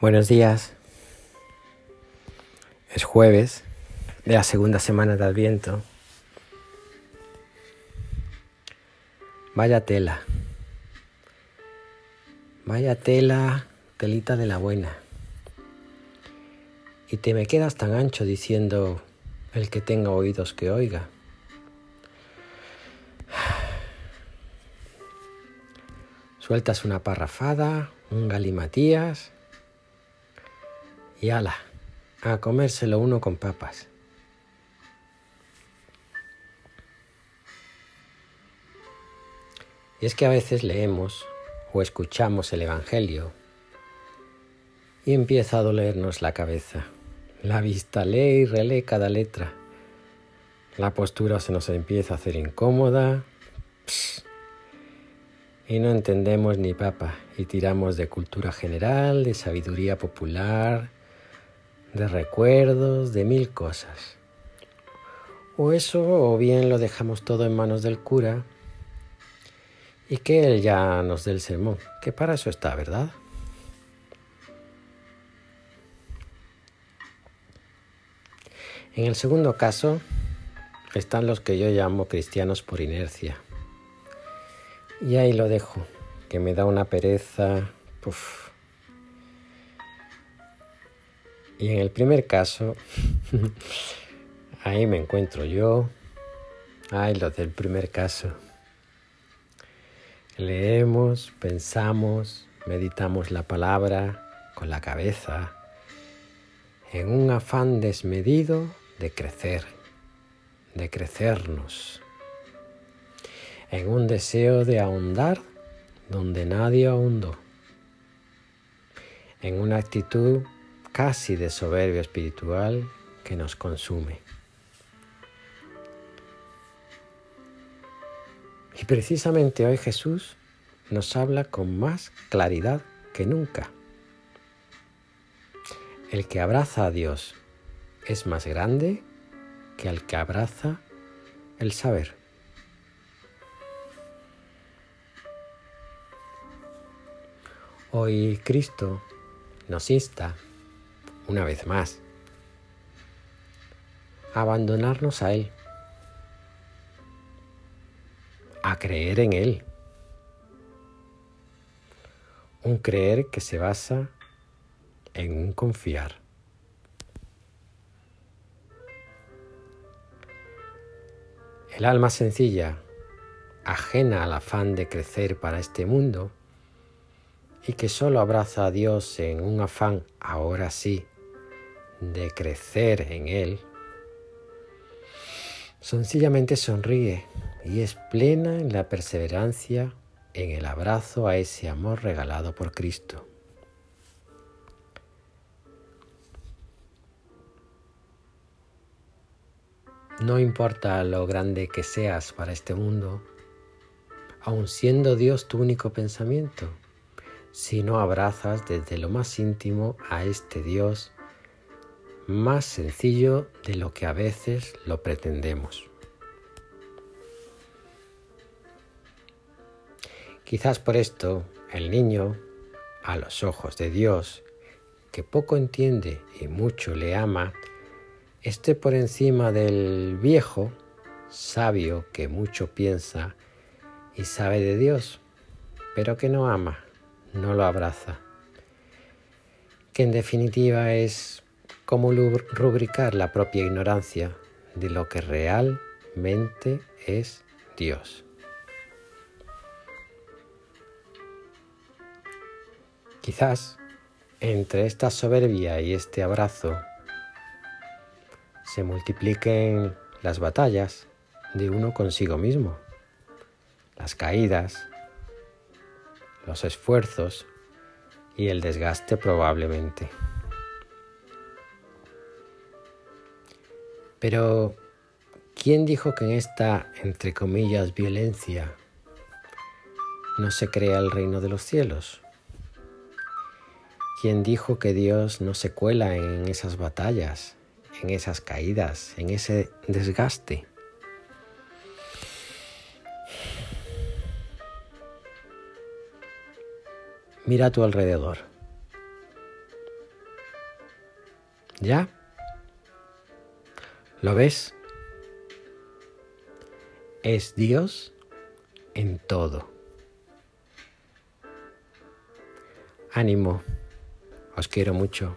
Buenos días. Es jueves de la segunda semana de Adviento. Vaya tela. Vaya tela, telita de la buena. Y te me quedas tan ancho diciendo el que tenga oídos que oiga. Sueltas una parrafada, un galimatías y ala, a comérselo uno con papas. Y es que a veces leemos o escuchamos el Evangelio y empieza a dolernos la cabeza. La vista lee y relee cada letra. La postura se nos empieza a hacer incómoda y no entendemos ni papa y tiramos de cultura general, de sabiduría popular, de recuerdos, de mil cosas. O eso, o bien lo dejamos todo en manos del cura y que él ya nos dé el sermón, que para eso está, ¿verdad? En el segundo caso están los que yo llamo cristianos por inercia. Y ahí lo dejo, que me da una pereza. Y en el primer caso, ahí me encuentro yo. Ay, lo del primer caso. Leemos, pensamos, meditamos la palabra con la cabeza, en un afán desmedido de crecer, de crecernos, en un deseo de ahondar donde nadie ahondó, en una actitud casi de soberbia espiritual que nos consume. Y precisamente hoy Jesús nos habla con más claridad que nunca. El que abraza a Dios es más grande que el que abraza el saber. Hoy Cristo nos insta una vez más, abandonarnos a Él, a creer en Él. Un creer que se basa en un confiar. El alma sencilla, ajena al afán de crecer para este mundo, y que solo abraza a Dios en un afán, ahora sí, de crecer en Él, sencillamente sonríe y es plena en la perseverancia en el abrazo a ese amor regalado por Cristo. No importa lo grande que seas para este mundo, aun siendo Dios tu único pensamiento, si no abrazas desde lo más íntimo a este Dios más sencillo de lo que a veces lo pretendemos. Quizás por esto el niño, a los ojos de Dios, que poco entiende y mucho le ama, esté por encima del viejo, sabio que mucho piensa y sabe de Dios, pero que no ama, no lo abraza. Que en definitiva es cómo rubricar la propia ignorancia de lo que realmente es Dios. Quizás entre esta soberbia y este abrazo se multipliquen las batallas de uno consigo mismo, las caídas, los esfuerzos y el desgaste probablemente. Pero, ¿quién dijo que en esta, entre comillas, violencia no se crea el reino de los cielos? ¿Quién dijo que Dios no se cuela en esas batallas, en esas caídas, en ese desgaste? Mira a tu alrededor. ¿Ya? ¿Lo ves? Es Dios en todo. Ánimo, os quiero mucho.